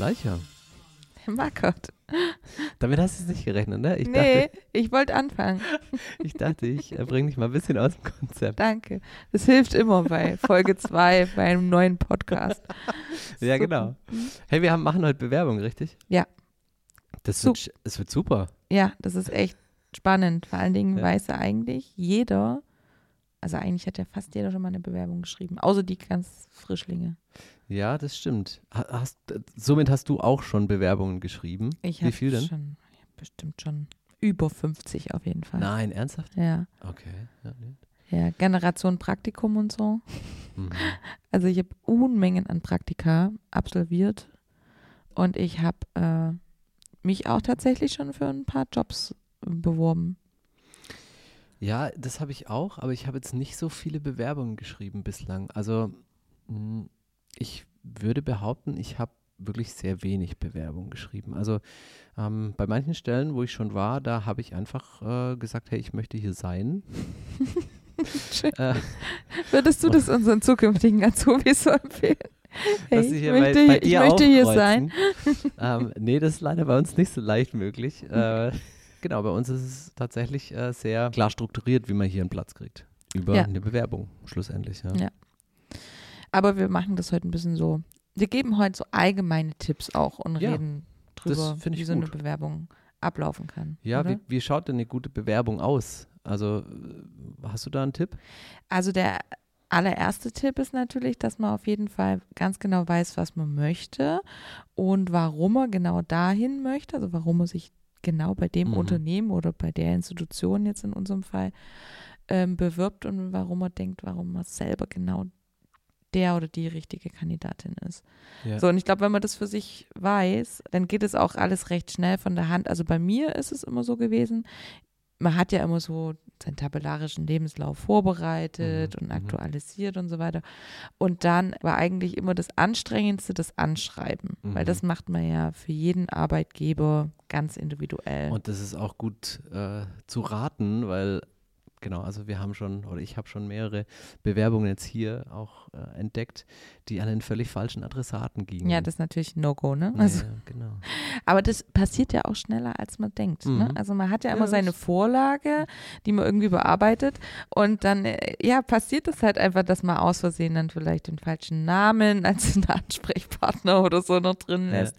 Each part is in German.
Schleicher. Markert. Damit hast du es nicht gerechnet, ne? Ich nee, dachte, ich wollte anfangen. ich, dachte, ich äh, bringe dich mal ein bisschen aus dem Konzept. Danke. Das hilft immer bei Folge 2, bei einem neuen Podcast. Ja, Super. genau. Hey, wir haben, machen heute Bewerbung, richtig? Ja. Das wird, es wird super. Ja, das ist echt spannend. Vor allen Dingen Ja. weiß ja eigentlich jeder, also eigentlich hat ja fast jeder schon mal eine Bewerbung geschrieben, außer die ganz Frischlinge. Ja, das stimmt. Ha- Hast, äh, somit hast du auch schon Bewerbungen geschrieben. Ich Wie viel denn? Schon, bestimmt schon über 50 auf jeden Fall. Nein, ernsthaft? Ja, Okay. Ja, nee. ja, Generation Praktikum und so. mhm. Also ich habe Unmengen an Praktika absolviert und ich habe äh, mich auch tatsächlich schon für ein paar Jobs äh, beworben. ja, das habe ich auch, aber ich habe jetzt nicht so viele Bewerbungen geschrieben bislang. Also mh, ich würde behaupten, ich habe wirklich sehr wenig Bewerbungen geschrieben. Also ähm, bei manchen Stellen, wo ich schon war, da habe ich einfach äh, gesagt, hey, ich möchte hier sein. Äh, Würdest du das unseren zukünftigen Azubis so empfehlen? Hey, ich hier möchte, bei, bei ich möchte hier sein. ähm, nee, das ist leider bei uns nicht so leicht möglich. Äh, genau, bei uns ist es tatsächlich äh, sehr klar strukturiert, wie man hier einen Platz kriegt. Über Ja. eine Bewerbung, schlussendlich. Ja. Ja. Aber wir machen das heute ein bisschen so. Wir geben heute so allgemeine Tipps auch und Ja, reden drüber, wie so eine gut. Bewerbung ablaufen kann. Ja, wie, wie schaut denn eine gute Bewerbung aus? Also, äh, hast du da einen Tipp? Also der allererste Tipp ist natürlich, dass man auf jeden Fall ganz genau weiß, was man möchte und warum er genau dahin möchte, also warum er sich genau bei dem Mhm. Unternehmen oder bei der Institution jetzt in unserem Fall ähm, bewirbt und warum er denkt, warum er selber genau der oder die richtige Kandidatin ist. Ja. So, und ich glaube, wenn man das für sich weiß, dann geht es auch alles recht schnell von der Hand. Also bei mir ist es immer so gewesen, man hat ja immer so seinen tabellarischen Lebenslauf vorbereitet Mhm, und mhm. aktualisiert und so weiter. Und dann war eigentlich immer das Anstrengendste das Anschreiben, weil Mhm. das macht man ja für jeden Arbeitgeber ganz individuell. Und das ist auch gut äh, zu raten, weil, genau, also wir haben schon, oder ich habe schon mehrere Bewerbungen jetzt hier auch äh, entdeckt, die an den völlig falschen Adressaten gingen. ja, das ist natürlich ein No-Go, ne? ja, Also, ja, genau. Aber das passiert ja auch schneller, als man denkt. Ne? Mhm. Also man hat ja Ja, immer das- seine Vorlage, die man irgendwie bearbeitet und dann, äh, ja, passiert es halt einfach, dass man aus Versehen dann vielleicht den falschen Namen als Ansprechpartner oder so noch drin Ja. lässt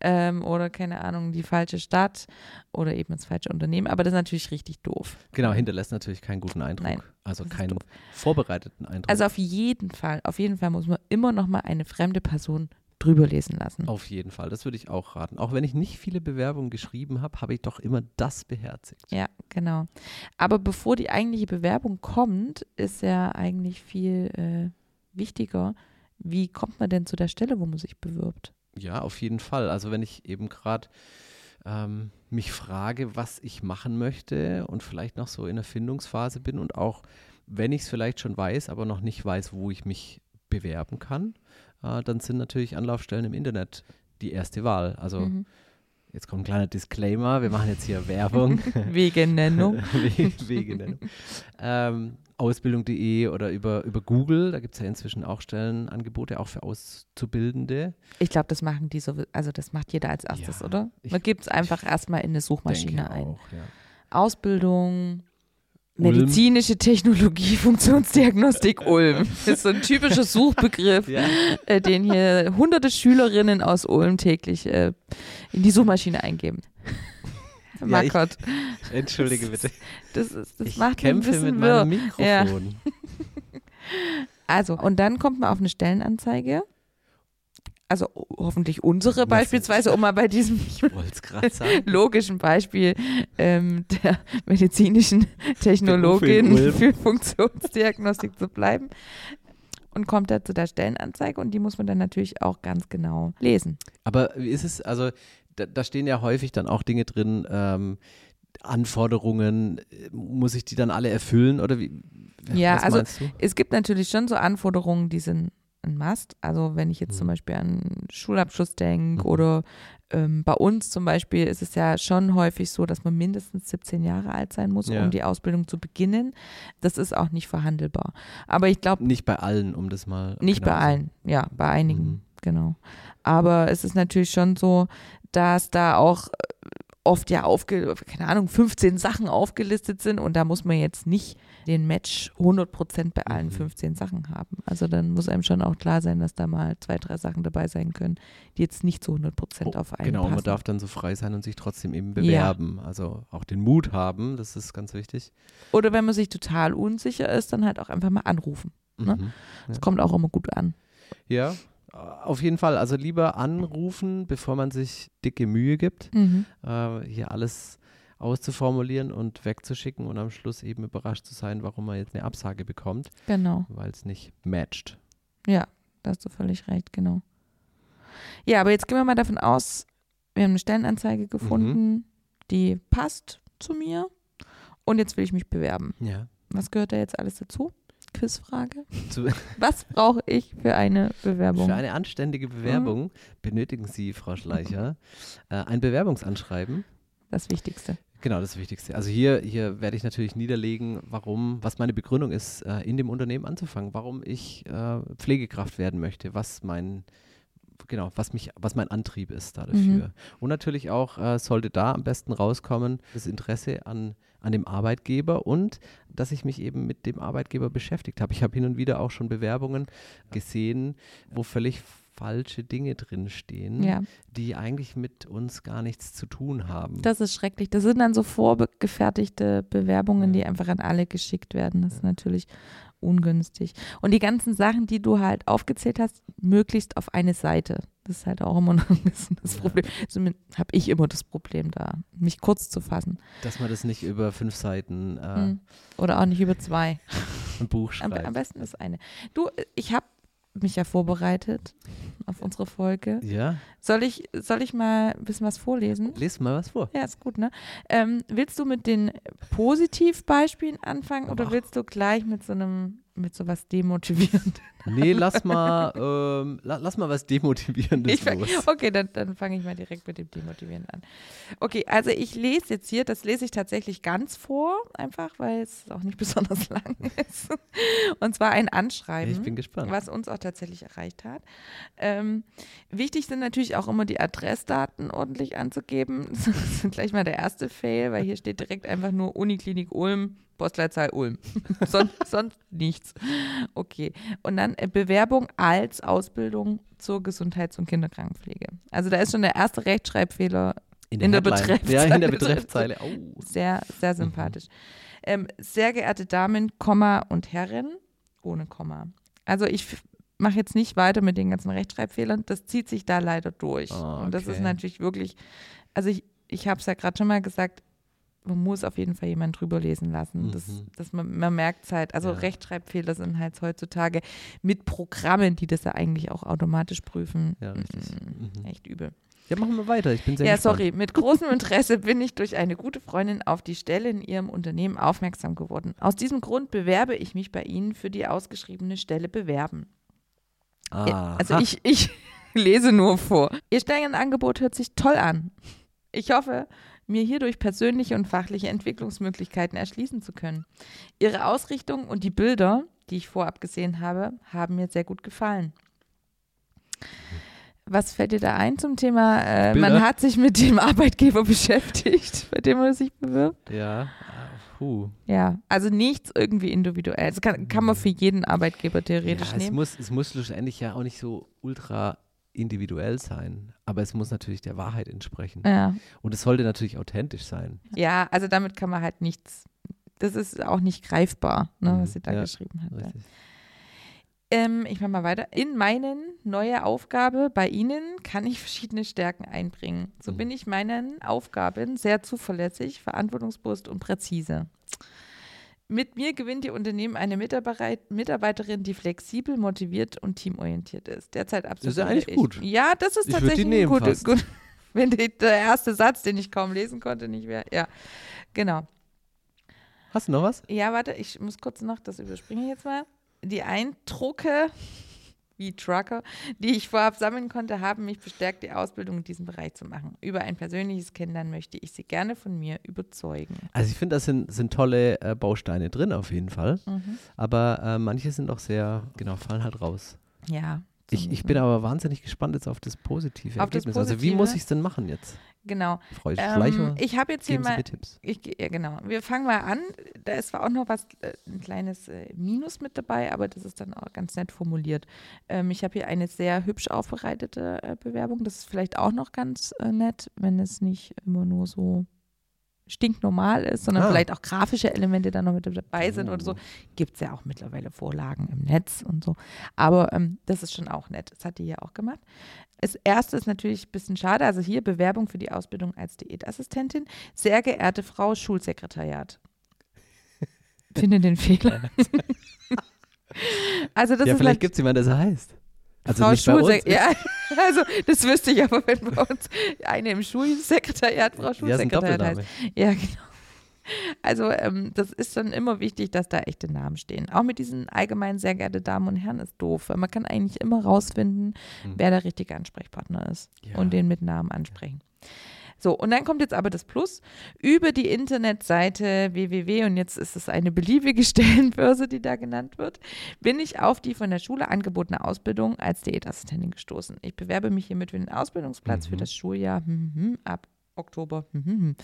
ähm, oder keine Ahnung, die falsche Stadt oder eben das falsche Unternehmen. Aber das ist natürlich richtig doof. Genau, hinterlässt natürlich keinen guten Eindruck. Nein, also keinen vorbereiteten Eindruck. Also auf jeden Fall, auf jeden Fall muss man immer noch mal eine fremde Person drüber lesen lassen. Auf jeden Fall, das würde ich auch raten. Auch wenn ich nicht viele Bewerbungen geschrieben habe, habe ich doch immer das beherzigt. Ja, genau. Aber bevor die eigentliche Bewerbung kommt, ist ja eigentlich viel äh, wichtiger, wie kommt man denn zu der Stelle, wo man sich bewirbt? Ja, auf jeden Fall. Also wenn ich eben gerade ähm, mich frage, was ich machen möchte und vielleicht noch so in der Findungsphase bin und auch wenn ich es vielleicht schon weiß, aber noch nicht weiß, wo ich mich bewerben kann, äh, dann sind natürlich Anlaufstellen im Internet die erste Wahl. Also Mhm. jetzt kommt ein kleiner Disclaimer, wir machen jetzt hier Werbung. Wegen Nennung. We- Wege nennen. Ähm, Ausbildung.de oder über, über Google, da gibt es ja inzwischen auch Stellenangebote, auch für Auszubildende. Ich glaube, das machen die so, also das macht jeder als erstes, Ja, oder? Man gibt es einfach erstmal in eine Suchmaschine ein. Auch, ja. Ausbildung, Ulm. medizinische Technologie, Funktionsdiagnostik Ulm. Das ist so ein typischer Suchbegriff, Ja. äh, den hier hunderte Schülerinnen aus Ulm täglich äh, in die Suchmaschine eingeben. Ja, ich- Markot. Entschuldige Das bitte. Das, ist, das ich macht kämpfe mit meinem Ja. Mikrofon. Also, und dann kommt man auf eine Stellenanzeige. Also ho- hoffentlich unsere beispielsweise, um mal bei diesem logischen Beispiel ähm, der medizinischen Technologin für Funktionsdiagnostik zu bleiben. Und kommt da zu der Stellenanzeige und die muss man dann natürlich auch ganz genau lesen. Aber wie ist es, also da, da stehen ja häufig dann auch Dinge drin, ähm, Anforderungen, muss ich die dann alle erfüllen oder wie? Ja, also? Es gibt natürlich schon so Anforderungen, die sind ein Must. Also wenn ich jetzt zum Mhm. Beispiel an Schulabschluss denke Mhm. oder ähm, bei uns zum Beispiel ist es ja schon häufig so, dass man mindestens 17 Jahre alt sein muss, Ja. um die Ausbildung zu beginnen. Das ist auch nicht verhandelbar. Aber ich glaube, Nicht bei allen, um das mal. nicht genau bei allen. Ja, bei einigen Mhm. Genau. Aber es ist natürlich schon so, dass da auch äh, oft ja aufge, keine Ahnung, 15 Sachen aufgelistet sind und da muss man jetzt nicht den Match 100% bei allen Mhm. 15 Sachen haben. Also dann muss einem schon auch klar sein, dass da mal zwei, drei Sachen dabei sein können, die jetzt nicht zu 100% auf einen Genau, passen. man darf dann so frei sein und sich trotzdem eben Ja. bewerben. Also auch den Mut haben, das ist ganz wichtig. Oder wenn man sich total unsicher ist, dann halt auch einfach mal anrufen. Ne? Mhm. Das kommt auch immer gut an. Ja, auf jeden Fall. Also lieber anrufen, bevor man sich dicke Mühe gibt, Mhm. äh, hier alles auszuformulieren und wegzuschicken und am Schluss eben überrascht zu sein, warum man jetzt eine Absage bekommt, Genau. weil es nicht matcht. Ja, da hast du völlig recht, genau. Ja, aber jetzt gehen wir mal davon aus, wir haben eine Stellenanzeige gefunden, die passt zu mir und jetzt will ich mich bewerben. Ja. Was gehört da jetzt alles dazu? Quizfrage. Was brauche ich für eine Bewerbung? für eine anständige Bewerbung benötigen Sie, Frau Schleicher, äh, ein Bewerbungsanschreiben. das Wichtigste. Genau, das Wichtigste. Also hier, hier werde ich natürlich niederlegen, warum, was meine Begründung ist, äh, in dem Unternehmen anzufangen, warum ich äh, Pflegekraft werden möchte, was mein genau, was mich, was mein Antrieb ist da dafür. Mhm. Und natürlich auch äh, sollte da am besten rauskommen, das Interesse an, an dem Arbeitgeber und dass ich mich eben mit dem Arbeitgeber beschäftigt habe. Ich habe hin und wieder auch schon Bewerbungen gesehen, wo völlig falsche Dinge drinstehen, Ja, die eigentlich mit uns gar nichts zu tun haben. das ist schrecklich. Das sind dann so vorgefertigte Bewerbungen, die einfach an alle geschickt werden. Das ist natürlich ungünstig. Und die ganzen Sachen, die du halt aufgezählt hast, möglichst auf eine Seite. Das ist halt auch immer noch ein bisschen das Ja. Problem. Somit habe ich immer das Problem da, mich kurz zu fassen. Dass man das nicht über fünf Seiten äh, Hm. Oder auch nicht über zwei. ein Buch Am, schreibt. am besten ist eine. Du, ich habe mich ja vorbereitet auf unsere Folge. ja, Soll ich, soll ich mal ein bisschen was vorlesen? les mal was vor. Ja, ist gut, ne? Ähm, willst du mit den Positivbeispielen anfangen oder Ach. willst du gleich mit so einem, mit so was demotivierend? Nee, lass mal, ähm, la, lass mal was Demotivierendes fang, los. okay, dann, dann fange ich mal direkt mit dem Demotivierenden an. Okay, also ich lese jetzt hier, das lese ich tatsächlich ganz vor, einfach, weil es auch nicht besonders lang ist. Und zwar ein Anschreiben. Ich bin gespannt. was uns auch tatsächlich erreicht hat. Ähm, wichtig sind natürlich auch immer die Adressdaten ordentlich anzugeben. Das ist gleich mal der erste Fail, weil hier steht direkt einfach nur Uniklinik Ulm, Postleitzahl Ulm. Son sonst nichts. Okay. Und dann äh, Bewerbung als Ausbildung zur Gesundheits- und Kinderkrankenpflege. Also da ist schon der erste Rechtschreibfehler in der Headline. Ja, in der Betreffzeile. Betreffzeile. Oh. sehr, sehr sympathisch. Ähm, sehr geehrte Damen, Komma und Herren, ohne Komma. Also ich mache jetzt nicht weiter mit den ganzen Rechtschreibfehlern. Das zieht sich da leider durch. Ah, Und das ist okay. natürlich wirklich, also ich, ich habe es ja gerade schon mal gesagt, man muss auf jeden Fall jemanden drüber lesen lassen. Das, Mhm. das man, man merkt es halt, also Ja. Rechtschreibfehler sind halt heutzutage mit Programmen, die das ja eigentlich auch automatisch prüfen, Ja, richtig. mm, Mhm. echt übel. Ja, machen wir weiter. Ich bin sehr Ja, gespannt. sorry. Mit großem Interesse bin ich durch eine gute Freundin auf die Stelle in ihrem Unternehmen aufmerksam geworden. Aus diesem Grund bewerbe ich mich bei Ihnen für die ausgeschriebene Stelle bewerben. Ah, Also ich, ich lese nur vor. Ihr Stellenangebot hört sich toll an. Ich hoffe, mir hierdurch persönliche und fachliche Entwicklungsmöglichkeiten erschließen zu können. Ihre Ausrichtung und die Bilder, die ich vorab gesehen habe, haben mir sehr gut gefallen. Was fällt dir da ein zum Thema, äh, man hat sich mit dem Arbeitgeber beschäftigt, bei dem man sich bewirbt? Ja, ah, puh. Ja, also nichts irgendwie individuell. Das kann, kann man für jeden Arbeitgeber theoretisch Ja, es nehmen. muss, es muss schlussendlich ja auch nicht so ultra individuell sein, aber es muss natürlich der Wahrheit entsprechen. Ja. Und es sollte natürlich authentisch sein. Ja, also damit kann man halt nichts, das ist auch nicht greifbar, ne, Mhm, was sie da ja, geschrieben hat. Ähm, ich mache mal weiter. In meinen neue Aufgabe bei Ihnen kann ich verschiedene Stärken einbringen. So Mhm. bin ich meinen Aufgaben sehr zuverlässig, verantwortungsbewusst und präzise. Mit mir gewinnt Ihr Unternehmen eine Mitarbeiter Mitarbeiterin, die flexibel, motiviert und teamorientiert ist. Derzeit absolut. ja eigentlich gut. Ja, das ist Ich die tatsächlich ein nehmen fast. gut. Wenn die, der erste Satz, den ich kaum lesen konnte, nicht wäre. Ja, genau. Hast du noch was? Ja, warte, ich muss kurz noch, das überspringe ich jetzt mal. Die Eindrucke, wie Trucker, die ich vorab sammeln konnte, haben mich bestärkt, die Ausbildung in diesem Bereich zu machen. Über ein persönliches Kennenlernen möchte ich Sie gerne von mir überzeugen. Also ich finde, da sind, sind tolle äh, Bausteine drin auf jeden Fall. Mhm. Aber äh, manche sind auch sehr, genau, fallen halt raus. Ja, Ich, ich bin aber wahnsinnig gespannt jetzt auf das positive Auf das Ergebnis. Also wie muss Positive? ich es denn machen jetzt? Genau. Frau Ähm, ich habe jetzt hier geben mal. Ich, ja, genau. Wir fangen mal an. Da ist zwar auch noch was, äh, ein kleines äh, Minus mit dabei, aber das ist dann auch ganz nett formuliert. Ähm, ich habe hier eine sehr hübsch aufbereitete äh, Bewerbung. Das ist vielleicht auch noch ganz äh, nett, wenn es nicht immer nur so stinknormal ist, sondern Ah. vielleicht auch grafische Elemente da noch mit dabei sind oder so. Oh. Gibt es ja auch mittlerweile Vorlagen im Netz und so. Aber ähm, das ist schon auch nett. Das hat die hier auch gemacht. Das erste ist natürlich ein bisschen schade. Also hier Bewerbung für die Ausbildung als Diätassistentin. Sehr geehrte Frau Schulsekretariat. Finde den Fehler. also das ja, ist vielleicht halt gibt es jemanden, der so heißt. Also Frau nicht bei uns. Schulsek Ja, also das wüsste ich aber, wenn bei uns eine im Schulsekretariat Frau Ja, Schulsekretariat heißt. Doppelname. Ja, genau. Also ähm, das ist dann immer wichtig, dass da echte Namen stehen. Auch mit diesen allgemeinen sehr geehrte Damen und Herren ist doof, weil man kann eigentlich immer rausfinden, Hm. wer der richtige Ansprechpartner ist Ja. und den mit Namen ansprechen. So, und dann kommt jetzt aber das Plus. Über die Internetseite www, und jetzt ist es eine beliebige Stellenbörse, die da genannt wird, bin ich auf die von der Schule angebotene Ausbildung als Diätassistentin gestoßen. Ich bewerbe mich hiermit für den Ausbildungsplatz für Mhm. das Schuljahr hm, hm, ab Oktober. hm, hm, hm.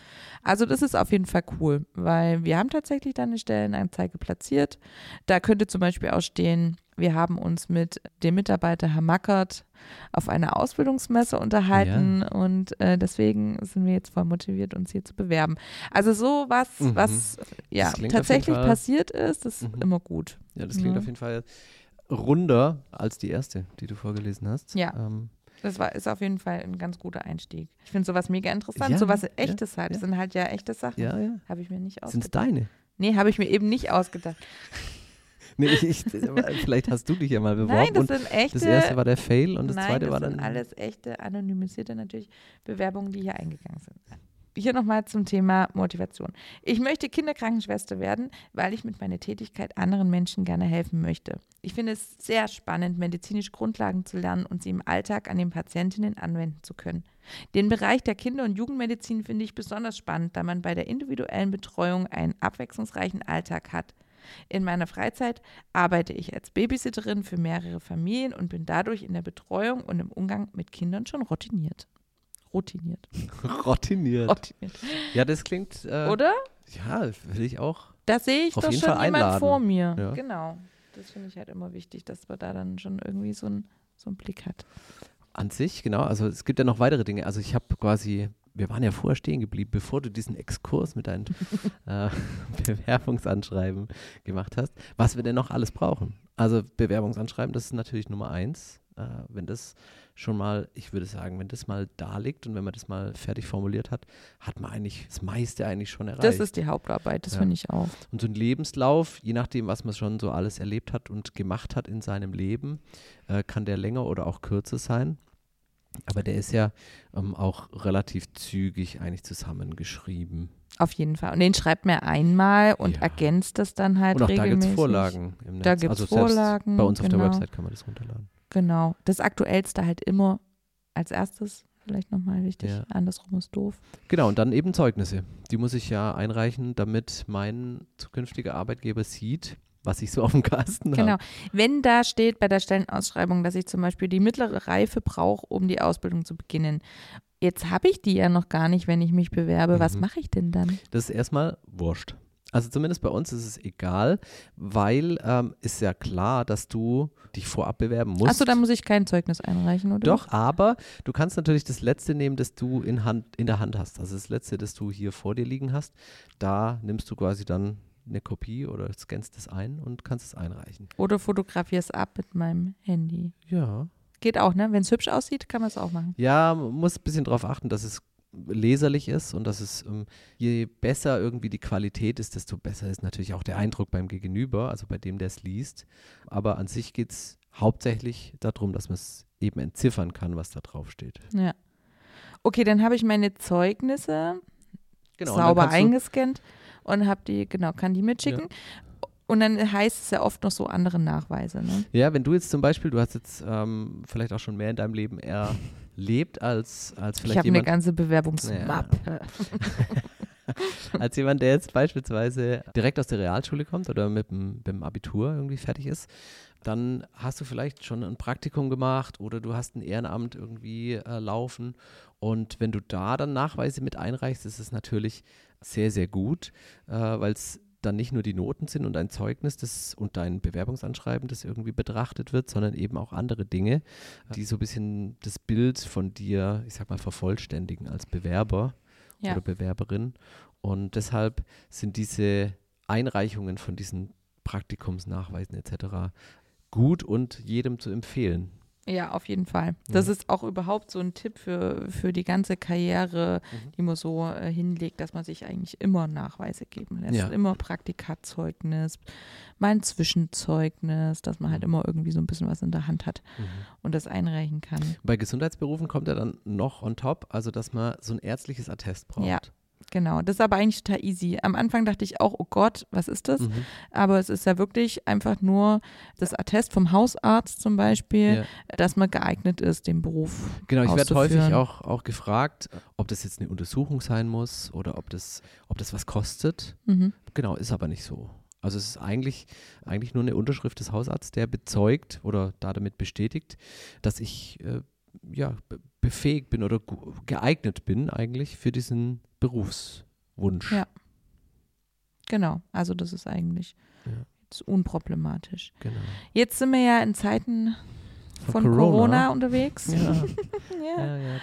Also das ist auf jeden Fall cool, weil wir haben tatsächlich da eine Stellenanzeige platziert. Da könnte zum Beispiel auch stehen, wir haben uns mit dem Mitarbeiter Herr Mackert auf einer Ausbildungsmesse unterhalten und äh, deswegen sind wir jetzt voll motiviert, uns hier zu bewerben. Also so was, Mhm. was ja tatsächlich passiert ist, ist Mhm. immer gut. Ja, das klingt Ja. auf jeden Fall runder als die erste, die du vorgelesen hast. Ja. Ähm, Das war, ist auf jeden Fall ein ganz guter Einstieg. Ich finde sowas mega interessant, Ja, sowas ja, echtes halt. Das ja. sind halt ja echte Sachen. ja, ja. Habe ich mir nicht Sind es ausgedacht. deine? Nee, habe ich mir eben nicht ausgedacht. Nee, ich, ich, vielleicht hast du dich ja mal beworben. Nein, das sind echte. das erste war der Fail und das Nein, zweite das war sind dann. alles echte, anonymisierte natürlich Bewerbungen, die hier eingegangen sind. Hier nochmal zum Thema Motivation. Ich möchte Kinderkrankenschwester werden, weil ich mit meiner Tätigkeit anderen Menschen gerne helfen möchte. Ich finde es sehr spannend, medizinische Grundlagen zu lernen und sie im Alltag an den Patientinnen anwenden zu können. Den Bereich der Kinder- und Jugendmedizin finde ich besonders spannend, da man bei der individuellen Betreuung einen abwechslungsreichen Alltag hat. In meiner Freizeit arbeite ich als Babysitterin für mehrere Familien und bin dadurch in der Betreuung und im Umgang mit Kindern schon routiniert. Routiniert. Routiniert. routiniert. Ja, das klingt. Äh, Oder? Ja, will ich auch. Da sehe ich Auf doch jeden schon Fall jemand einladen. vor mir. Ja. Genau. Das finde ich halt immer wichtig, dass man da dann schon irgendwie so, ein, so einen Blick hat. An sich, genau. Also es gibt ja noch weitere Dinge. Also ich habe quasi, wir waren ja vorher stehen geblieben, bevor du diesen Exkurs mit deinen äh, Bewerbungsanschreiben gemacht hast, was wir denn noch alles brauchen. Also Bewerbungsanschreiben, das ist natürlich Nummer eins. Äh, wenn das schon mal, ich würde sagen, wenn das mal da liegt und wenn man das mal fertig formuliert hat, hat man eigentlich das meiste eigentlich schon erreicht. Das ist die Hauptarbeit, das Ja. finde ich auch. Und so ein Lebenslauf, je nachdem, was man schon so alles erlebt hat und gemacht hat in seinem Leben, äh, kann der länger oder auch kürzer sein. Aber der ist ja ähm, auch relativ zügig eigentlich zusammengeschrieben. Auf jeden Fall. Und den schreibt man einmal und Ja. ergänzt das dann halt und auch da gibt regelmäßig. es Vorlagen im Netz. Da gibt's also Vorlagen, Bei uns auf genau. der Website kann man das runterladen. Genau. Das Aktuellste halt immer als erstes. Vielleicht nochmal wichtig. Ja. Andersrum ist doof. Genau, und dann eben Zeugnisse. Die muss ich ja einreichen, damit mein zukünftiger Arbeitgeber sieht, was ich so auf dem Kasten Genau. habe. Wenn da steht bei der Stellenausschreibung, dass ich zum Beispiel die mittlere Reife brauche, um die Ausbildung zu beginnen. Jetzt habe ich die ja noch gar nicht, wenn ich mich bewerbe. Was Mhm. mache ich denn dann? Das ist erstmal wurscht. Also zumindest bei uns ist es egal, weil ähm, ist ja klar, dass du dich vorab bewerben musst. Achso, da muss ich kein Zeugnis einreichen, oder? Doch, aber du kannst natürlich das letzte nehmen, das du in, Hand, in der Hand hast. Also das letzte, das du hier vor dir liegen hast. Da nimmst du quasi dann eine Kopie oder scannst es ein und kannst es einreichen. Oder fotografiere es ab mit meinem Handy. Ja. Geht auch, ne? Wenn es hübsch aussieht, kann man es auch machen. Ja, man muss ein bisschen darauf achten, dass es leserlich ist und dass es, ähm, je besser irgendwie die Qualität ist, desto besser ist natürlich auch der Eindruck beim Gegenüber, also bei dem, der es liest. Aber an sich geht es hauptsächlich darum, dass man es eben entziffern kann, was da drauf steht. Ja. Okay, dann habe ich meine Zeugnisse Genau, sauber eingescannt und habe die, genau, kann die mitschicken. Und dann heißt es ja oft noch so andere Nachweise, ne? Ja, wenn du jetzt zum Beispiel, du hast jetzt ähm, vielleicht auch schon mehr in deinem Leben erlebt als, als Ich vielleicht habe eine ganze Bewerbungsmappe. als jemand, der jetzt beispielsweise direkt aus der Realschule kommt oder mit dem, mit dem Abitur irgendwie fertig ist, dann hast du vielleicht schon ein Praktikum gemacht oder du hast ein Ehrenamt irgendwie äh, laufen. Und wenn du da dann Nachweise mit einreichst, ist es natürlich sehr, sehr gut, äh, weil es dann nicht nur die Noten sind und ein Zeugnis das, und dein Bewerbungsanschreiben, das irgendwie betrachtet wird, sondern eben auch andere Dinge, die so ein bisschen das Bild von dir, ich sag mal, vervollständigen als Bewerber Ja. oder Bewerberin. Und deshalb sind diese Einreichungen von diesen Praktikumsnachweisen etc. gut und jedem zu empfehlen. Ja, auf jeden Fall. Das Ja. ist auch überhaupt so ein Tipp für, für die ganze Karriere, Mhm. die man so äh, hinlegt, dass man sich eigentlich immer Nachweise geben lässt. Ja. Immer Praktikazeugnis, mal ein Zwischenzeugnis, dass man halt Mhm. immer irgendwie so ein bisschen was in der Hand hat und das einreichen kann. Bei Gesundheitsberufen kommt ja dann noch on top, also dass man so ein ärztliches Attest braucht. Ja. Genau, das ist aber eigentlich total easy. Am Anfang dachte ich auch, oh Gott, was ist das? Mhm. Aber es ist ja wirklich einfach nur das Attest vom Hausarzt zum Beispiel, Ja. dass man geeignet ist, den Beruf Genau, ich werde häufig auch, auch gefragt, ob das jetzt eine Untersuchung sein muss oder ob das, ob das was kostet. Mhm. Genau, ist aber nicht so. Also es ist eigentlich, eigentlich nur eine Unterschrift des Hausarztes, der bezeugt oder da damit bestätigt, dass ich äh, ja, be- befähigt bin oder geeignet bin eigentlich für diesen Berufswunsch. Ja. Genau, also das ist eigentlich Ja. jetzt unproblematisch. Genau. Jetzt sind wir ja in Zeiten Von von Corona, Corona. unterwegs. Ja, Ja. ja.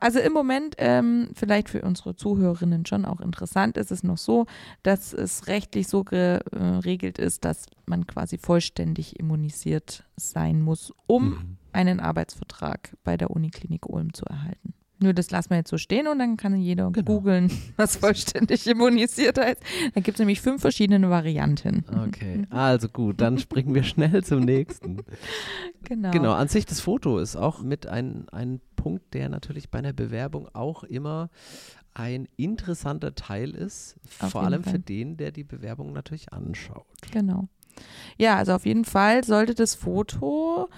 Also im Moment, ähm, vielleicht für unsere Zuhörerinnen schon auch interessant, ist es noch so, dass es rechtlich so geregelt ist, dass man quasi vollständig immunisiert sein muss, um Mhm. einen Arbeitsvertrag bei der Uniklinik Ulm zu erhalten. Nur das lassen wir jetzt so stehen und dann kann jeder Genau. googeln, was vollständig immunisiert heißt. Da gibt es nämlich fünf verschiedene Varianten. Okay, also gut, dann springen wir schnell zum nächsten. Genau. Genau, an sich das Foto ist auch mit ein, ein Punkt, der natürlich bei einer Bewerbung auch immer ein interessanter Teil ist, Auf vor allem für Fall. den, der die Bewerbung natürlich anschaut. Genau. Ja, also auf jeden Fall sollte das Foto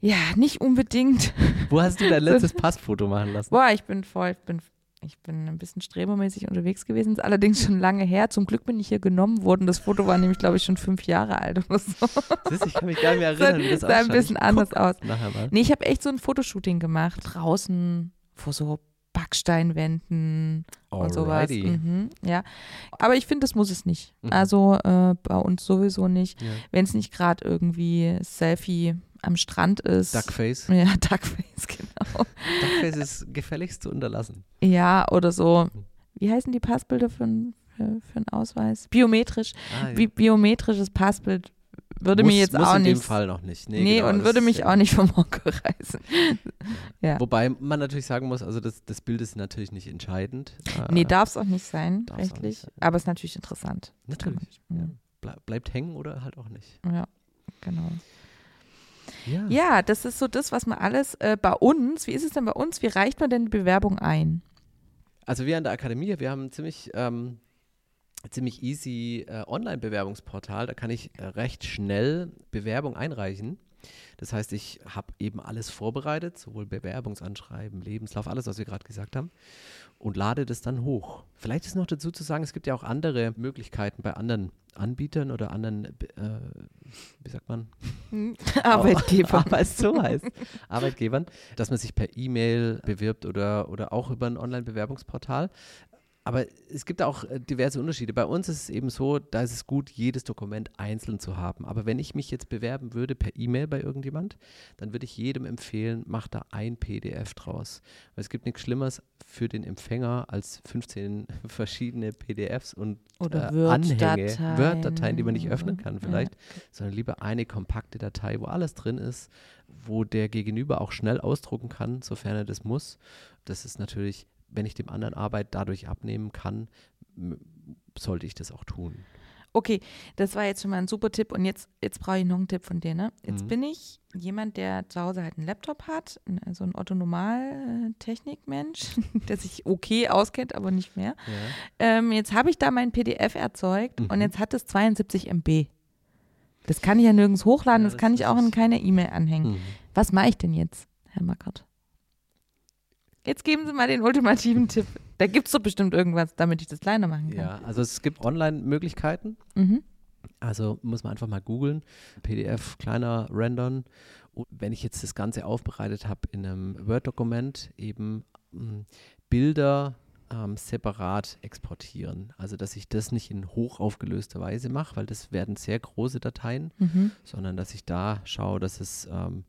ja nicht unbedingt. Wo hast du dein letztes Passfoto machen lassen? Boah, ich bin voll, ich bin, ich bin ein bisschen strebermäßig unterwegs gewesen, ist allerdings schon lange her. Zum Glück bin ich hier genommen worden. Das Foto war nämlich, glaube ich, schon fünf Jahre alt oder so. Siehst, ich kann mich gar nicht mehr erinnern, wie das sah ein bisschen Ich anders aus. Nachher mal. Nee, ich habe echt so ein Fotoshooting gemacht, draußen vor so Backsteinwänden und sowas. Alrighty. Mhm, ja. Aber ich finde, das muss es nicht. Mhm. Also äh, bei uns sowieso nicht. Ja. Wenn es nicht gerade irgendwie Selfie am Strand ist. Duckface. Ja, Duckface, genau. Duckface ist gefälligst zu unterlassen. Ja, oder so. Wie heißen die Passbilder für, ein- für, für einen Ausweis? Biometrisch. Ah, ja. Bi biometrisches Passbild würde muss, mir jetzt muss auch in nicht. dem Fall noch nicht. Nee, Nee, genau, und würde mich auch nicht vom Hocker reißen. Ja. Wobei man natürlich sagen muss, also das, das Bild ist natürlich nicht entscheidend. Äh, Nee, darf es auch nicht sein, auch nicht rechtlich. sein. Aber es ist natürlich interessant. Natürlich. Ja. Ja. Ble bleibt hängen oder halt auch nicht. Ja, genau. Ja. Ja, das ist so das, was man alles äh, bei uns, wie ist es denn bei uns, wie reicht man denn die Bewerbung ein? Also wir an der Akademie, wir haben ein ziemlich, ähm, ziemlich easy äh, Online-Bewerbungsportal. Da kann ich äh, recht schnell Bewerbung einreichen. Das heißt, ich habe eben alles vorbereitet, sowohl Bewerbungsanschreiben, Lebenslauf, alles, was wir gerade gesagt haben, und lade das dann hoch. Vielleicht ist noch dazu zu sagen, es gibt ja auch andere Möglichkeiten bei anderen Anbietern oder anderen, äh, wie sagt man, Arbeitgeber. Aber es so heißt. Arbeitgebern, dass man sich per E-Mail bewirbt oder, oder auch über ein Online-Bewerbungsportal. Aber es gibt auch äh, diverse Unterschiede. Bei uns ist es eben so, da ist es gut, jedes Dokument einzeln zu haben. Aber wenn ich mich jetzt bewerben würde per E-Mail bei irgendjemand, dann würde ich jedem empfehlen, mach da ein PDF draus. Weil es gibt nichts Schlimmeres für den Empfänger als 15 verschiedene PDFs und Oder äh, Anhänge, Word-Dateien. Die man nicht öffnen kann Ja. vielleicht, sondern lieber eine kompakte Datei, wo alles drin ist, wo der Gegenüber auch schnell ausdrucken kann, sofern er das muss. Das ist natürlich, wenn ich dem anderen Arbeit dadurch abnehmen kann, sollte ich das auch tun. Okay, das war jetzt schon mal ein super Tipp und jetzt, jetzt brauche ich noch einen Tipp von dir. Ne? Jetzt Mhm. bin ich jemand, der zu Hause halt einen Laptop hat, also ein Otto-Normal-Technikmensch, der sich okay auskennt, aber nicht mehr. Ja. Ähm, jetzt habe ich da mein PDF erzeugt und Mhm. jetzt hat es 72 MB. Das kann ich ja nirgends hochladen, Ja, das das kann ich auch in keine E-Mail anhängen. Mhm. Was mache ich denn jetzt, Herr Mackert? Jetzt geben Sie mal den ultimativen Tipp. Da gibt es doch bestimmt irgendwas, damit ich das kleiner machen kann. Ja, also es gibt Online-Möglichkeiten. Mhm. Also muss man einfach mal googeln, PDF kleiner rendern. Und wenn ich jetzt das Ganze aufbereitet habe in einem Word-Dokument, eben mh, Bilder ähm, separat exportieren. Also dass ich das nicht in hoch aufgelöster Weise mache, weil das werden sehr große Dateien, Mhm. sondern dass ich da schaue, dass es ähm,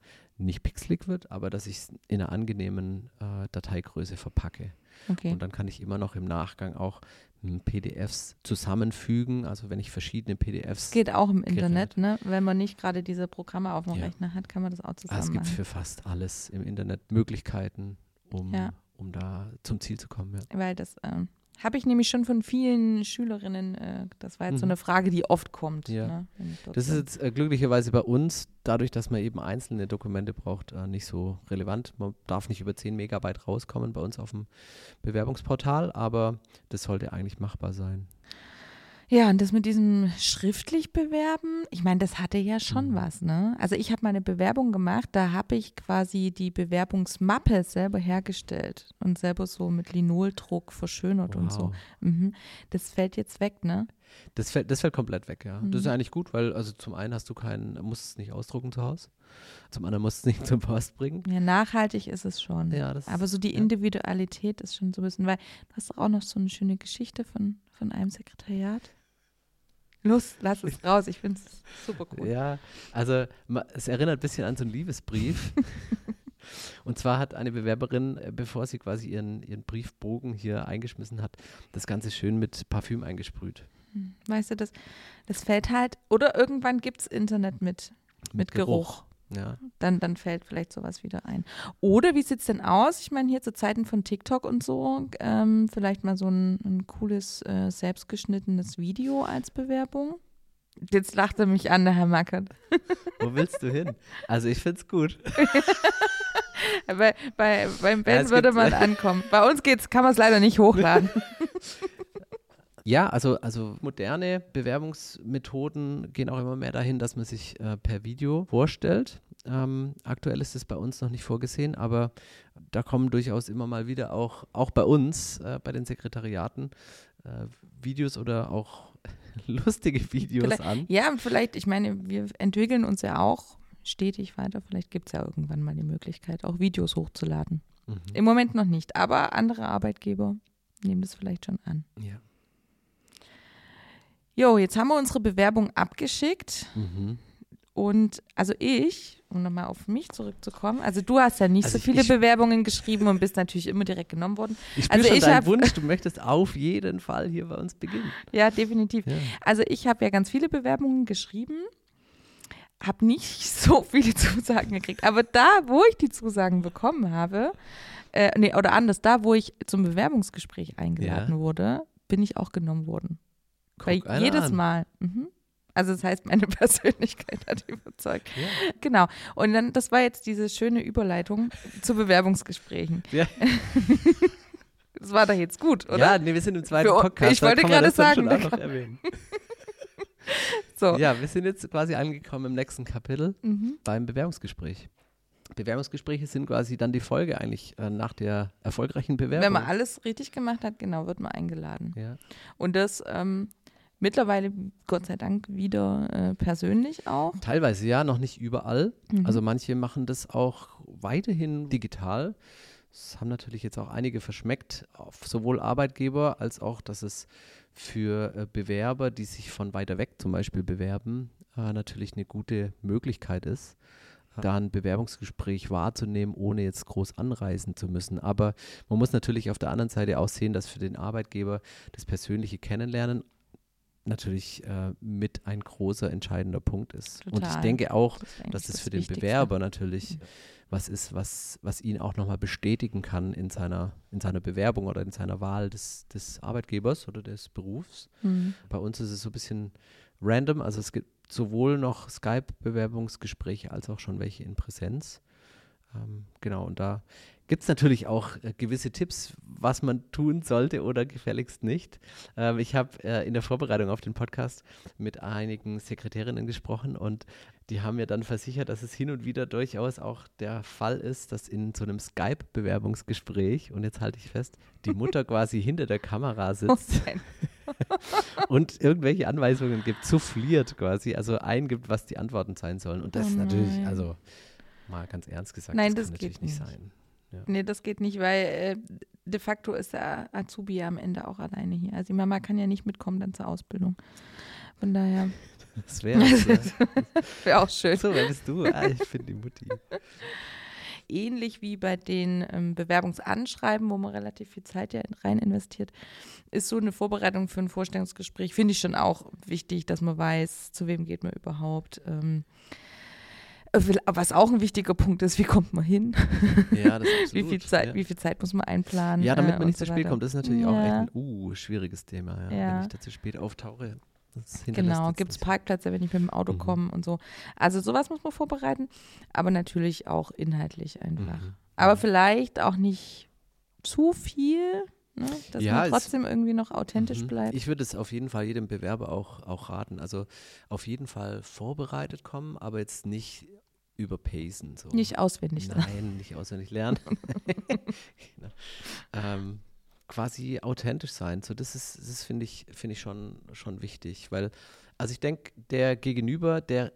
nicht pixelig wird, aber dass ich es in einer angenehmen äh, Dateigröße verpacke. Okay. Und dann kann ich immer noch im Nachgang auch m, PDFs zusammenfügen. Also wenn ich verschiedene PDFs. Geht auch im Internet, ne? Wenn man nicht gerade diese Programme auf dem Ja. Rechner hat, kann man das auch Ah, zusammen es gibt machen. für fast alles im Internet Möglichkeiten, um, Ja. um da zum Ziel zu kommen. Ja. Weil das ähm, habe ich nämlich schon von vielen Schülerinnen, äh, das war jetzt so Mhm. eine Frage, die oft kommt. Ja. Ne, Das ist jetzt äh, glücklicherweise bei uns, dadurch, dass man eben einzelne Dokumente braucht, äh, nicht so relevant. Man darf nicht über 10 Megabyte rauskommen bei uns auf dem Bewerbungsportal, aber das sollte eigentlich machbar sein. Ja, und das mit diesem schriftlich bewerben, ich meine, das hatte ja schon Mhm. was, ne? Also ich habe meine Bewerbung gemacht, da habe ich quasi die Bewerbungsmappe selber hergestellt und selber so mit Linoldruck verschönert und so. Wow. Mhm. Das fällt jetzt weg, ne? Das fällt, das fällt komplett weg, ja. Das ist Mhm. eigentlich gut, weil also zum einen hast du keinen, musst es nicht ausdrucken zu Hause, zum anderen musst du es nicht zur Post bringen. Ja, nachhaltig ist es schon. Ja, das Aber so die ja. Individualität ist schon so ein bisschen, weil du hast auch noch so eine schöne Geschichte von, von einem Sekretariat. Los, lass es raus. Ich finde es super cool. Ja, also es erinnert ein bisschen an so einen Liebesbrief. Und zwar hat eine Bewerberin, äh, bevor sie quasi ihren, ihren Briefbogen hier eingeschmissen hat, das Ganze schön mit Parfüm eingesprüht. Hm. Weißt du, das, das fällt halt, oder irgendwann gibt es Internet mit, mit Geruch. Ja. Dann, dann fällt vielleicht sowas wieder ein. Oder wie sieht es denn aus? Ich meine, hier zu Zeiten von TikTok und so, ähm, vielleicht mal so ein, ein cooles, äh, selbstgeschnittenes Video als Bewerbung. Jetzt lacht er mich an, der Herr Mackert. Wo willst du hin? Also ich finde es gut. Bei, bei, beim Ben es würde man ankommen. Bei uns geht's, kann man es leider nicht hochladen. Ja, also, also moderne Bewerbungsmethoden gehen auch immer mehr dahin, dass man sich äh, per Video vorstellt. Ähm, aktuell ist es bei uns noch nicht vorgesehen, aber da kommen durchaus immer mal wieder auch, auch bei uns, äh, bei den Sekretariaten, äh, Videos oder auch lustige Videos Vielleicht- an. ja, und vielleicht, ich meine, wir entwickeln uns ja auch stetig weiter. Vielleicht gibt es ja irgendwann mal die Möglichkeit, auch Videos hochzuladen. Mhm. Im Moment noch nicht, aber andere Arbeitgeber nehmen das vielleicht schon an. Ja. Jo, jetzt haben wir unsere Bewerbung abgeschickt Mhm. und also ich, um nochmal auf mich zurückzukommen, also du hast ja nicht Also so viele ich- Bewerbungen geschrieben und bist natürlich immer direkt genommen worden. Ich spüre Also schon ich deinen hab- Wunsch, du möchtest auf jeden Fall hier bei uns beginnen. Ja, definitiv. Ja. Also ich habe ja ganz viele Bewerbungen geschrieben, habe nicht so viele Zusagen gekriegt, aber da, wo ich die Zusagen bekommen habe, äh, nee, oder anders, da, wo ich zum Bewerbungsgespräch eingeladen Ja. wurde, bin ich auch genommen worden. Weil Guck einer jedes an. Mal. Mhm. Also das heißt, meine Persönlichkeit hat überzeugt. Ja. Genau. Und dann, das war jetzt diese schöne Überleitung zu Bewerbungsgesprächen. Ja. Das war doch jetzt gut, oder? Ja, nee, wir sind im zweiten Für- Podcast. ich wollte gerade sagen, schon auch da noch kann- erwähnen. So. Ja, wir sind jetzt quasi angekommen im nächsten Kapitel Mhm. beim Bewerbungsgespräch. Bewerbungsgespräche sind quasi dann die Folge eigentlich äh, nach der erfolgreichen Bewerbung. Wenn man alles richtig gemacht hat, genau, wird man eingeladen. ja. Und das ähm, mittlerweile, Gott sei Dank, wieder äh, persönlich auch. Teilweise ja, noch nicht überall. Mhm. Also manche machen das auch weiterhin digital. Das haben natürlich jetzt auch einige verschmeckt, sowohl Arbeitgeber als auch, dass es für äh, Bewerber, die sich von weiter weg zum Beispiel bewerben, äh, natürlich eine gute Möglichkeit ist, da ein Bewerbungsgespräch wahrzunehmen, ohne jetzt groß anreisen zu müssen. Aber man muss natürlich auf der anderen Seite auch sehen, dass für den Arbeitgeber das persönliche Kennenlernen natürlich äh, mit ein großer entscheidender Punkt ist. Und ich Total. denke auch, Das dass das das für den Wichtigste. Bewerber natürlich was ist, was, was ihn auch nochmal bestätigen kann in seiner, in seiner Bewerbung oder in seiner Wahl des, des Arbeitgebers oder des Berufs. Mhm. Bei uns ist es so ein bisschen random, also es gibt sowohl noch Skype-Bewerbungsgespräche als auch schon welche in Präsenz. Ähm, genau, und da gibt es natürlich auch äh, gewisse Tipps, was man tun sollte oder gefälligst nicht. Ähm, ich habe äh, in der Vorbereitung auf den Podcast mit einigen Sekretärinnen gesprochen und die haben mir dann versichert, dass es hin und wieder durchaus auch der Fall ist, dass in so einem Skype-Bewerbungsgespräch, und jetzt halte ich fest, die Mutter quasi hinter der Kamera sitzt und irgendwelche Anweisungen gibt, souffliert quasi, also eingibt, was die Antworten sein sollen. Und das Oh ist natürlich, also mal ganz ernst gesagt, Nein, das, das kann natürlich nicht nicht. sein. Nee, das geht nicht, weil äh, de facto ist der Azubi ja am Ende auch alleine hier. Also die Mama kann ja nicht mitkommen dann zur Ausbildung. Von daher Das wäre ja. wäre auch schön. so, wer bist du? Ah, ich bin die Mutti. Ähnlich wie bei den ähm, Bewerbungsanschreiben, wo man relativ viel Zeit ja rein investiert, ist so eine Vorbereitung für ein Vorstellungsgespräch, finde ich schon auch wichtig, dass man weiß, zu wem geht man überhaupt. Ähm, äh, was auch ein wichtiger Punkt ist, wie kommt man hin? Ja, das ist Wie absolut. viel, Zeit, ja. wie viel Zeit muss man einplanen? Ja, damit äh, man und nicht so zu spät weiter. kommt, das ist natürlich auch echt Ja. ein uh, schwieriges Thema. Ja. Wenn Ja. ich da zu spät auftauche, Genau, gibt es Parkplätze, wenn ich mit dem Auto Mhm. komme und so. Also sowas muss man vorbereiten, aber natürlich auch inhaltlich einfach. Mhm. Aber Mhm. vielleicht auch nicht zu viel, ne? dass Ja, man trotzdem irgendwie noch authentisch Mhm. bleibt. Ich würde es auf jeden Fall jedem Bewerber auch, auch raten. Also auf jeden Fall vorbereitet kommen, aber jetzt nicht überpacen. So. nicht auswendig. lernen. Nein, nicht auswendig lernen. genau. ähm, quasi authentisch sein. So, das ist, das finde ich, finde ich schon, schon wichtig. Weil, also ich denke, der Gegenüber, der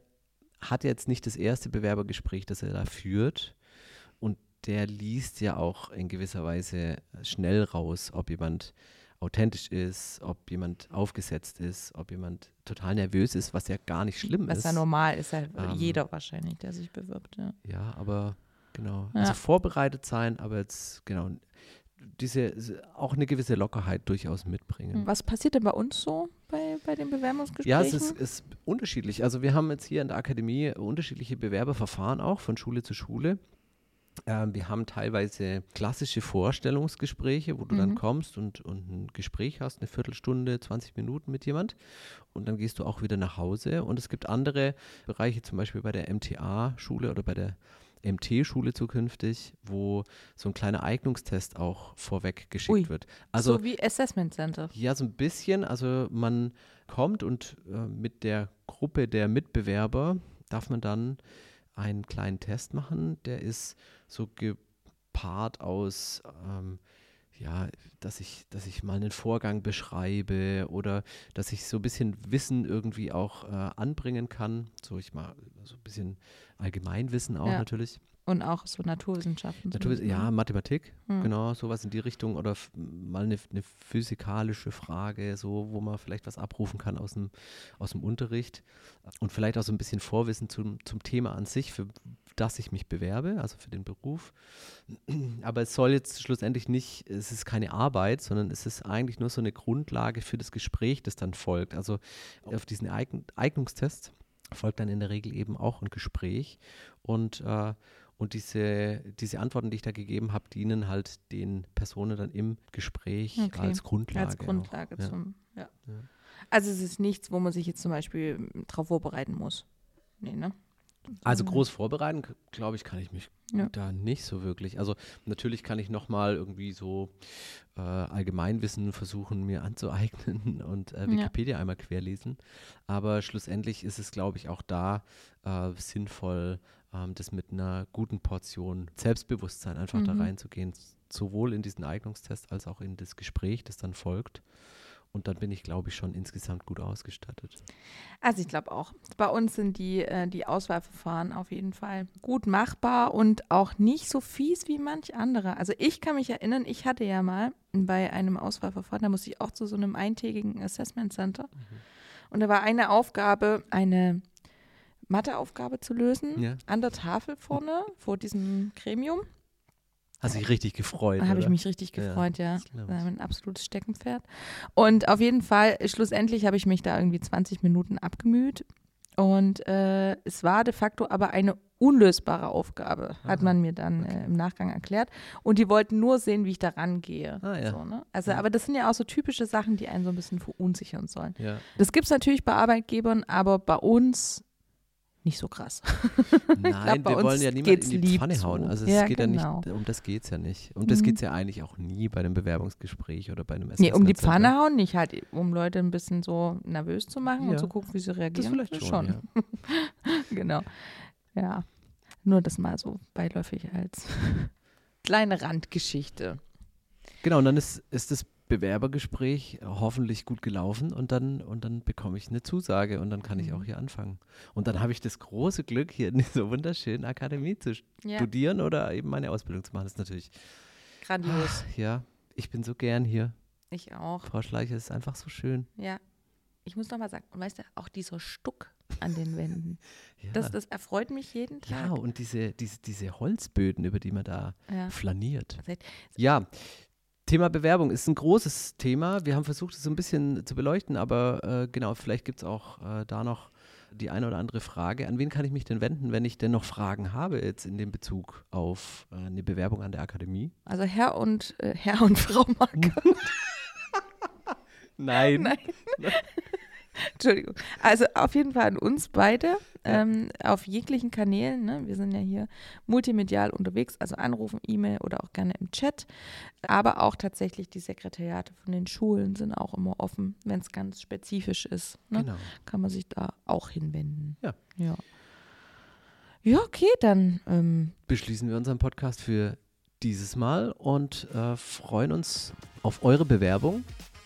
hat jetzt nicht das erste Bewerbergespräch, das er da führt. Und der liest ja auch in gewisser Weise schnell raus, ob jemand authentisch ist, ob jemand aufgesetzt ist, ob jemand total nervös ist, was ja gar nicht schlimm Was ist. ja normal ist, ja Ähm, jeder wahrscheinlich, der sich bewirbt. Ja. Ja, aber genau. Ja. Also vorbereitet sein, aber jetzt, genau, diese, auch eine gewisse Lockerheit durchaus mitbringen. Was passiert denn bei uns so bei, bei den Bewerbungsgesprächen? Ja, es ist, ist unterschiedlich. Also wir haben jetzt hier in der Akademie unterschiedliche Bewerberverfahren auch von Schule zu Schule. Ähm, wir haben teilweise klassische Vorstellungsgespräche, wo du dann Mhm. kommst und, und ein Gespräch hast, eine Viertelstunde, 20 Minuten mit jemand und dann gehst du auch wieder nach Hause. Und es gibt andere Bereiche, zum Beispiel bei der MTA-Schule oder bei der MT-Schule zukünftig, wo so ein kleiner Eignungstest auch vorweg geschickt Ui. wird. Also so wie Assessment Center. ja, so ein bisschen. Also man kommt und äh, mit der Gruppe der Mitbewerber darf man dann einen kleinen Test machen. Der ist so gepaart aus, ähm, ja, dass ich, dass ich mal einen Vorgang beschreibe oder dass ich so ein bisschen Wissen irgendwie auch äh, anbringen kann. So ich mal so ein bisschen Allgemeinwissen auch Ja. natürlich. Und auch so Naturwissenschaften. bisschen, ja, ne? Mathematik, Hm. genau, sowas in die Richtung oder mal eine, eine physikalische Frage, so, wo man vielleicht was abrufen kann aus dem, aus dem Unterricht und vielleicht auch so ein bisschen Vorwissen zum, zum Thema an sich, für das ich mich bewerbe, also für den Beruf. Aber es soll jetzt schlussendlich nicht, es ist keine Arbeit, sondern es ist eigentlich nur so eine Grundlage für das Gespräch, das dann folgt. Also auf diesen Eign Eignungstest folgt dann in der Regel eben auch ein Gespräch und äh, und diese, diese Antworten, die ich da gegeben habe, dienen halt den Personen dann im Gespräch Okay. als Grundlage. Als Grundlage auch. Ja. zum, ja. Ja. Also es ist nichts, wo man sich jetzt zum Beispiel drauf vorbereiten muss. Nee, ne? Also Mhm. groß vorbereiten, glaube ich, kann ich mich Ja. da nicht so wirklich. Also natürlich kann ich nochmal irgendwie so äh, Allgemeinwissen versuchen, mir anzueignen und äh, Ja. Wikipedia einmal querlesen. Aber schlussendlich ist es, glaube ich, auch da äh, sinnvoll, ähm, das mit einer guten Portion Selbstbewusstsein einfach da Mhm. reinzugehen. Sowohl in diesen Eignungstest als auch in das Gespräch, das dann folgt. Und dann bin ich, glaube ich, schon insgesamt gut ausgestattet. Also ich glaube auch. Bei uns sind die, äh, die Auswahlverfahren auf jeden Fall gut machbar und auch nicht so fies wie manch andere. Also ich kann mich erinnern, ich hatte ja mal bei einem Auswahlverfahren, da musste ich auch zu so einem eintägigen Assessment Center. Und da war eine Aufgabe, eine Matheaufgabe zu lösen, Ja. an der Tafel vorne, vor diesem Gremium. Hast dich richtig gefreut, Da habe ich mich richtig Ja, gefreut, ja. war ein absolutes Steckenpferd. Und auf jeden Fall, schlussendlich habe ich mich da irgendwie 20 Minuten abgemüht. Und äh, es war de facto aber eine unlösbare Aufgabe, hat Aha, man mir dann okay. äh, im Nachgang erklärt. Und die wollten nur sehen, wie ich da rangehe. Ah, ja. so, ne? Also, Ja. aber das sind ja auch so typische Sachen, die einen so ein bisschen verunsichern sollen. Ja. Das gibt es natürlich bei Arbeitgebern, aber bei uns nicht so krass. Nein, bei wir wollen ja niemanden in die Pfanne hauen. Also es Ja, geht genau. ja nicht, um das geht es ja nicht. Um das Mhm. geht es ja eigentlich auch nie bei einem Bewerbungsgespräch oder bei einem Nee, um die. Pfanne hauen nicht, halt, um Leute ein bisschen so nervös zu machen Ja. und zu gucken, wie sie Das reagieren. vielleicht schon, ja. genau. Ja. Nur das mal so beiläufig als kleine Randgeschichte. Genau, und dann ist, ist das Bewerbergespräch hoffentlich gut gelaufen und dann, und dann bekomme ich eine Zusage und dann kann ich Mhm. auch hier anfangen. Und dann habe ich das große Glück, hier in dieser wunderschönen Akademie zu Ja, studieren oder eben meine Ausbildung zu machen. Das ist natürlich, grandios. ja, ich bin so gern hier. Ich auch. Frau Schleicher, ist einfach so schön. Ja. Ich muss noch mal sagen, und weißt du, auch dieser Stuck an den Wänden, Ja, das, das erfreut mich jeden ja Tag. und diese, diese, diese Holzböden, über die man da Ja. flaniert. Ja, Thema Bewerbung ist ein großes Thema. Wir haben versucht, es so ein bisschen zu beleuchten, aber äh, genau, vielleicht gibt es auch äh, da noch die eine oder andere Frage. An wen kann ich mich denn wenden, wenn ich denn noch Fragen habe jetzt in dem Bezug auf äh, eine Bewerbung an der Akademie? Also Herr und äh, Herr und Frau Marke. Nein. Nein. Entschuldigung. Also auf jeden Fall an uns beide, Ja. ähm, auf jeglichen Kanälen. Ne? Wir sind ja hier multimedial unterwegs, also anrufen, E-Mail oder auch gerne im Chat. Aber auch tatsächlich die Sekretariate von den Schulen sind auch immer offen, wenn es ganz spezifisch ist. Ne? Genau. Kann man sich da auch hinwenden. Ja. Ja, ja okay, dann ähm, Beschließen wir unseren Podcast für dieses Mal und äh, freuen uns auf eure Bewerbung,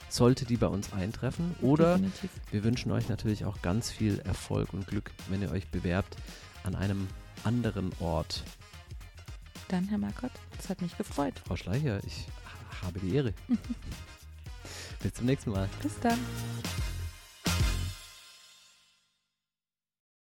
sollte die bei uns eintreffen. Oder definitiv. Wir wünschen euch natürlich auch ganz viel Erfolg und Glück, wenn ihr euch bewerbt an einem anderen Ort. Dann, Herr Markott, es hat mich gefreut. Frau Schleicher, ich habe die Ehre. Bis zum nächsten Mal. Bis dann.